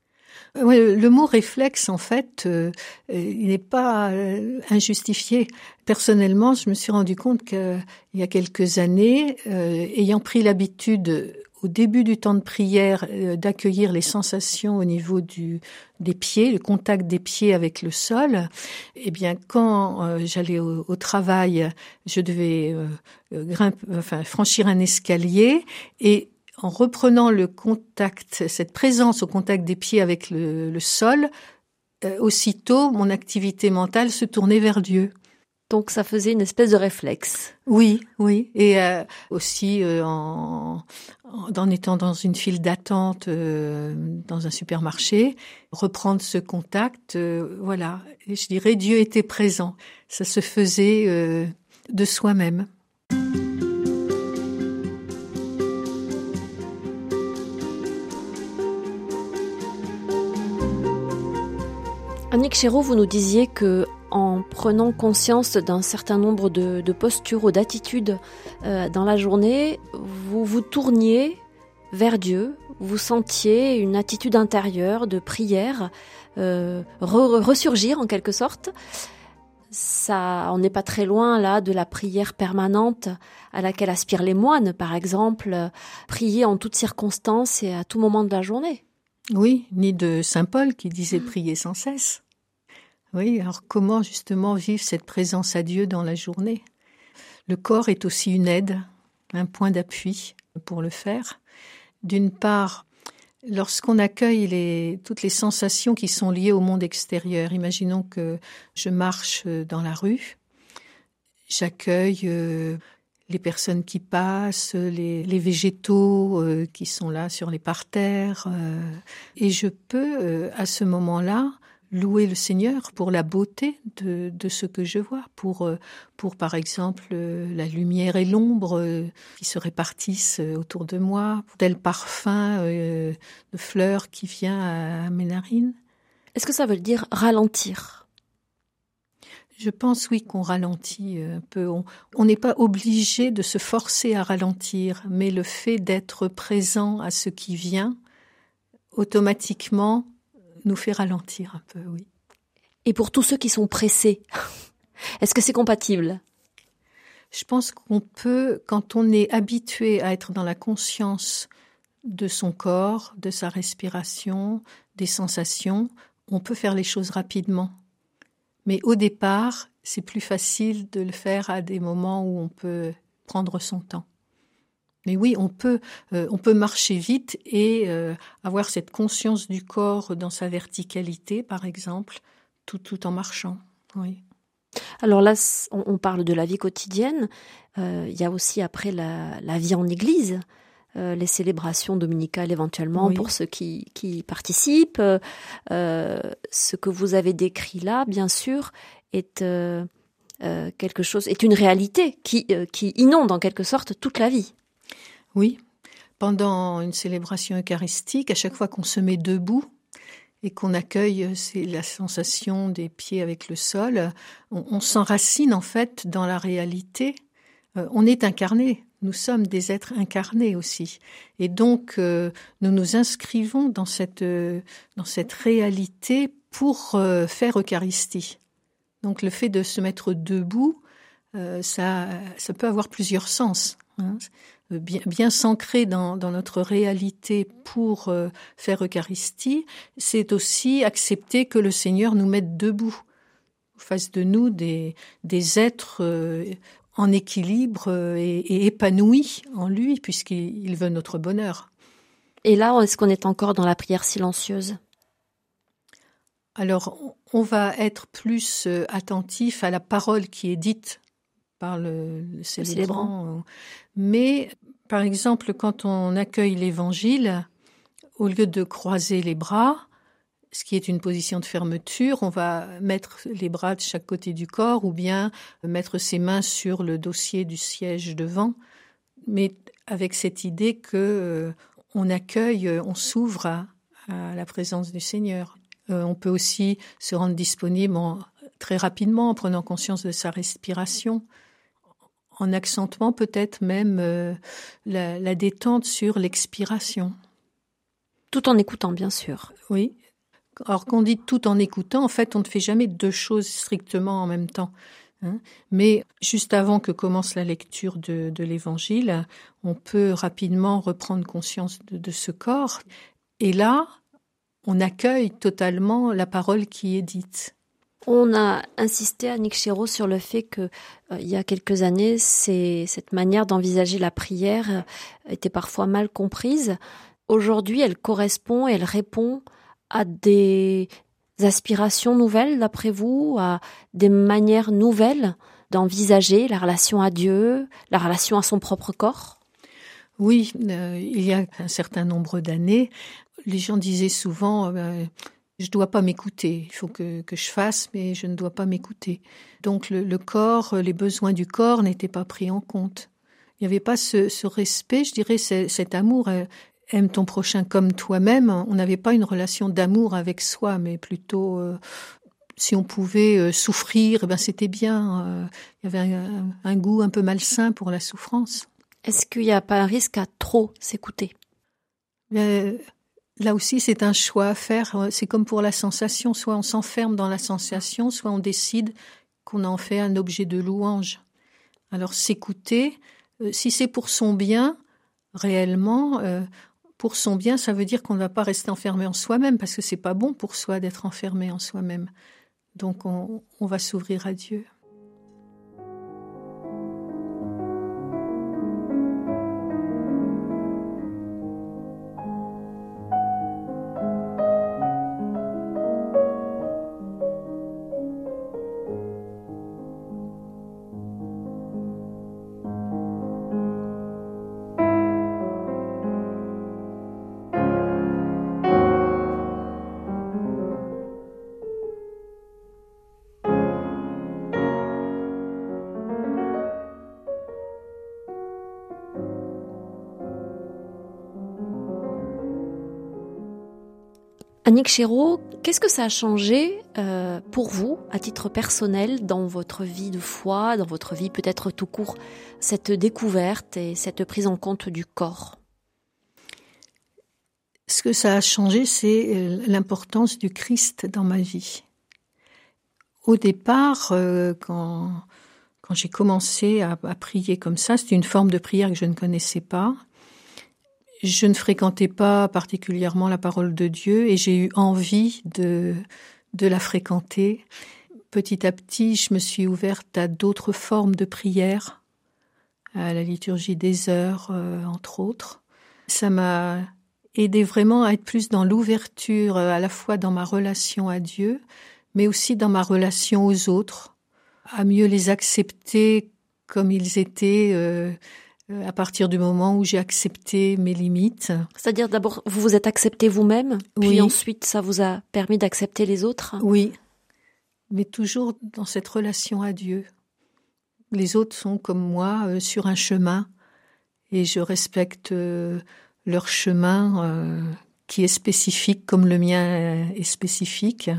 le mot réflexe, en fait, euh, il n'est pas euh, injustifié. Personnellement, je me suis rendu compte qu'il y a quelques années, ayant pris l'habitude au début du temps de prière euh, d'accueillir les sensations au niveau du, des pieds, le contact des pieds avec le sol, eh bien quand euh, j'allais au, travail, je devais euh, enfin, franchir un escalier et en reprenant le contact, cette présence au contact des pieds avec le sol, aussitôt mon activité mentale se tournait vers Dieu. Donc ça faisait une espèce de réflexe. Oui, oui. Et euh, aussi euh, en, en, étant dans une file d'attente euh, dans un supermarché, reprendre ce contact, voilà. Et je dirais Dieu était présent. Ça se faisait de soi-même. Annick Chéreau, vous nous disiez que en prenant conscience d'un certain nombre de, postures ou d'attitudes euh, dans la journée, vous vous tourniez vers Dieu, vous sentiez une attitude intérieure de prière euh, ressurgir en quelque sorte. Ça, on n'est pas très loin là de la prière permanente à laquelle aspirent les moines, par exemple, prier en toutes circonstances et à tout moment de la journée. Oui, ni de Saint Paul qui disait prier sans cesse. Oui, alors comment justement vivre cette présence à Dieu dans la journée? Le corps est aussi une aide, un point d'appui pour le faire. D'une part, lorsqu'on accueille toutes les sensations qui sont liées au monde extérieur, imaginons que je marche dans la rue, j'accueille euh, les personnes qui passent, les, végétaux euh, qui sont là sur les parterres, euh, et je peux à ce moment-là louer le Seigneur pour la beauté de, ce que je vois, pour, euh, pour par exemple euh, la lumière et l'ombre euh, qui se répartissent autour de moi, tel parfum de fleurs qui vient à mes narines. Est-ce que ça veut dire ralentir? Je pense oui qu'on ralentit un peu. On n'est pas obligé de se forcer à ralentir, mais le fait d'être présent à ce qui vient, automatiquement, nous fait ralentir un peu, oui. Et pour tous ceux qui sont pressés, est-ce que c'est compatible? Je pense qu'on peut, quand on est habitué à être dans la conscience de son corps, de sa respiration, des sensations, on peut faire les choses rapidement. Mais au départ, c'est plus facile de le faire à des moments où on peut prendre son temps. Mais oui, on peut, euh, on peut marcher vite et euh, avoir cette conscience du corps dans sa verticalité, par exemple, tout, tout en marchant. Oui. Alors là, on, parle de la vie quotidienne. Euh, il y a aussi après la, la vie en Église. Les célébrations dominicales éventuellement pour ceux qui, qui participent. ce que vous avez décrit là, bien sûr, est quelque chose, est une réalité qui, qui inonde en quelque sorte toute la vie. Oui, pendant une célébration eucharistique, à chaque fois qu'on se met debout et qu'on accueille c'est la sensation des pieds avec le sol, on, s'enracine en fait dans la réalité. Euh, on est incarné, nous sommes des êtres incarnés aussi. Et donc, euh, nous nous inscrivons dans cette, dans cette réalité pour euh, faire Eucharistie. Donc, le fait de se mettre debout, ça, ça peut avoir plusieurs sens. Hein bien, s'ancrer dans, dans, notre réalité pour euh, faire Eucharistie, c'est aussi accepter que le Seigneur nous mette debout, fasse de nous des, des êtres euh, en équilibre euh, et, et, épanouis en lui, puisqu'il veut notre bonheur. Et là, est-ce qu'on est encore dans la prière silencieuse? Alors, on va être plus attentif à la parole qui est dite par le, célébrant. Mais, par exemple, quand on accueille l'évangile, au lieu de croiser les bras, ce qui est une position de fermeture, on va mettre les bras de chaque côté du corps ou bien mettre ses mains sur le dossier du siège devant, mais avec cette idée que euh, on accueille, on s'ouvre à, la présence du Seigneur. Euh, on peut aussi se rendre disponible très rapidement en prenant conscience de sa respiration en accentuant peut-être même euh, la, détente sur l'expiration. Tout en écoutant, bien sûr. Oui. Alors qu'on dit tout en écoutant, en fait, on ne fait jamais deux choses strictement en même temps. Hein. Mais juste avant que commence la lecture de, l'Évangile, on peut rapidement reprendre conscience de, ce corps. Et là, on accueille totalement la parole qui est dite. On a insisté à Nick Chéreau sur le fait que euh, il y a quelques années, cette manière d'envisager la prière euh, était parfois mal comprise. Aujourd'hui, elle correspond elle répond à des aspirations nouvelles, d'après vous, à des manières nouvelles d'envisager la relation à Dieu, la relation à son propre corps? Oui, euh, il y a un certain nombre d'années, les gens disaient souvent je ne dois pas m'écouter. Il faut que, je fasse, mais je ne dois pas m'écouter. Donc le, corps, les besoins du corps n'étaient pas pris en compte. Il n'y avait pas ce, ce, respect, je dirais, cet amour. Aime ton prochain comme toi-même. On n'avait pas une relation d'amour avec soi, mais plutôt euh, si on pouvait euh, souffrir, eh ben c'était bien. Euh, il y avait un, goût un peu malsain pour la souffrance. Est-ce qu'il n'y a pas un risque à trop s'écouter? Là aussi, c'est un choix à faire. C'est comme pour la sensation. Soit on s'enferme dans la sensation, soit on décide qu'on en fait un objet de louange. Alors s'écouter, si c'est pour son bien, réellement, pour son bien, ça veut dire qu'on ne va pas rester enfermé en soi-même, parce que c'est pas bon pour soi d'être enfermé en soi-même. Donc on, on va s'ouvrir à Dieu. Qu'est-ce que ça a changé euh, pour vous, à titre personnel, dans votre vie de foi, dans votre vie peut-être tout court, cette découverte et cette prise en compte du corps? Ce que ça a changé, c'est euh, l'importance du Christ dans ma vie. Au départ, euh, quand, quand j'ai commencé à, à prier comme ça, c'était une forme de prière que je ne connaissais pas. Je ne fréquentais pas particulièrement la parole de Dieu et j'ai eu envie de, de la fréquenter. Petit à petit, je me suis ouverte à d'autres formes de prière, à la liturgie des heures, euh, entre autres. Ça m'a aidé vraiment à être plus dans l'ouverture, euh, à la fois dans ma relation à Dieu, mais aussi dans ma relation aux autres, à mieux les accepter comme ils étaient, euh, à partir du moment où j'ai accepté mes limites. C'est-à-dire d'abord vous vous êtes accepté vous-même, puis ensuite ça vous a permis d'accepter les autres Oui, mais toujours dans cette relation à Dieu. Les autres sont comme moi euh, sur un chemin et je respecte euh, leur chemin qui est spécifique comme le mien est spécifique.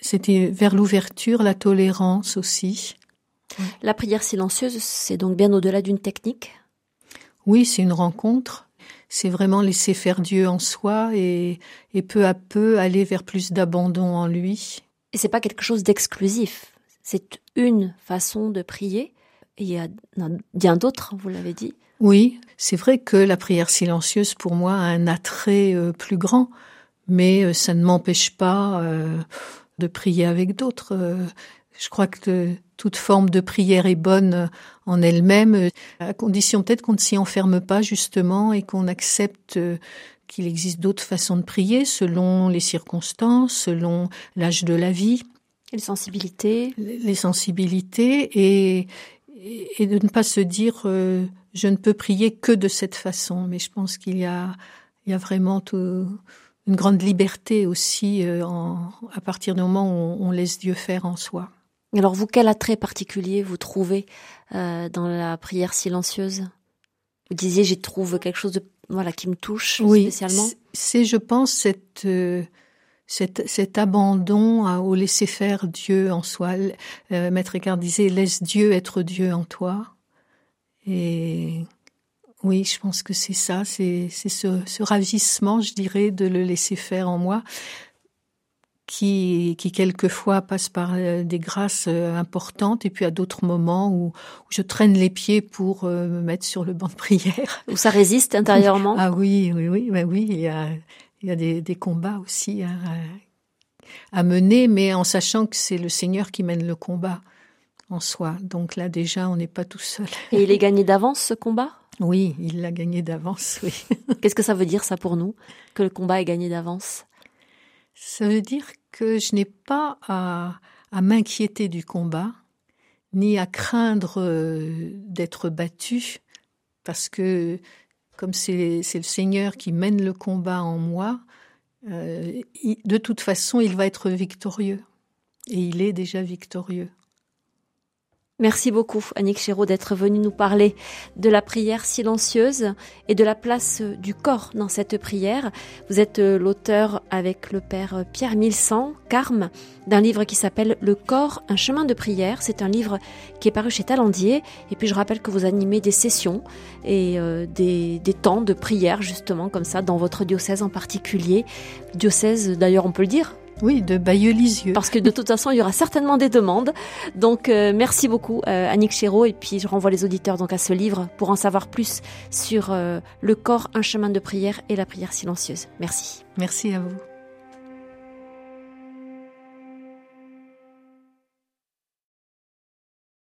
C'était vers l'ouverture, la tolérance aussi. La prière silencieuse, c'est donc bien au-delà d'une technique oui, c'est une rencontre. C'est vraiment laisser faire Dieu en soi et, et peu à peu aller vers plus d'abandon en lui. Et c'est pas quelque chose d'exclusif. C'est une façon de prier. Et il y a bien d'autres, vous l'avez dit. Oui, c'est vrai que la prière silencieuse pour moi a un attrait euh, plus grand, mais euh, ça ne m'empêche pas euh, de prier avec d'autres. Je crois que toute forme de prière est bonne en elle-même, à condition peut-être qu'on ne s'y enferme pas justement et qu'on accepte qu'il existe d'autres façons de prier selon les circonstances, selon l'âge de la vie. Les sensibilités. Les sensibilités et, et de ne pas se dire euh, je ne peux prier que de cette façon. Mais je pense qu'il y a, il y a vraiment tout, une grande liberté aussi euh, en, à partir du moment où on laisse Dieu faire en soi. Alors vous, quel attrait particulier vous trouvez euh, dans la prière silencieuse? Vous disiez, j'y trouve quelque chose de voilà qui me touche oui, spécialement. C'est, je pense, cette, euh, cet, cet abandon au laisser faire Dieu en soi. Euh, Maître Eckhart disait, laisse Dieu être Dieu en toi. Et oui, je pense que c'est ça, c'est, c'est ce, ce ravissement, je dirais, de le laisser faire en moi qui, qui quelquefois passe par euh, des grâces euh, importantes et puis à d'autres moments où, je traîne les pieds pour euh, me mettre sur le banc de prière. Où ça résiste intérieurement? Ah oui, oui, oui, ben oui, il y a, il y a des, des combats aussi à, à, mener, mais en sachant que c'est le Seigneur qui mène le combat en soi. Donc là déjà, on n'est pas tout seul. Et il est gagné d'avance ce combat? Oui, il l'a gagné d'avance, oui. Qu'est-ce que ça veut dire ça pour nous, que le combat est gagné d'avance? Ça veut dire que je n'ai pas à, m'inquiéter du combat, ni à craindre euh, d'être battu, parce que comme c'est le Seigneur qui mène le combat en moi, euh, de toute façon, il va être victorieux. Et il est déjà victorieux. Merci beaucoup, Annick Chéreau, d'être venue nous parler de la prière silencieuse et de la place du corps dans cette prière. Vous êtes euh, l'auteur avec le père Pierre Milsan, Carme, d'un livre qui s'appelle Le corps, un chemin de prière. C'est un livre qui est paru chez Talendier. Et puis je rappelle que vous animez des sessions et euh, des, des temps de prière, justement, comme ça, dans votre diocèse en particulier. Diocèse, d'ailleurs, on peut le dire, oui, de Bayeux-Lisieux. Parce que de toute façon, il y aura certainement des demandes. Donc, euh, merci beaucoup, euh, Annick Chéreau. Et puis, je renvoie les auditeurs donc à ce livre pour en savoir plus sur euh, le corps, un chemin de prière et la prière silencieuse. Merci. Merci à vous.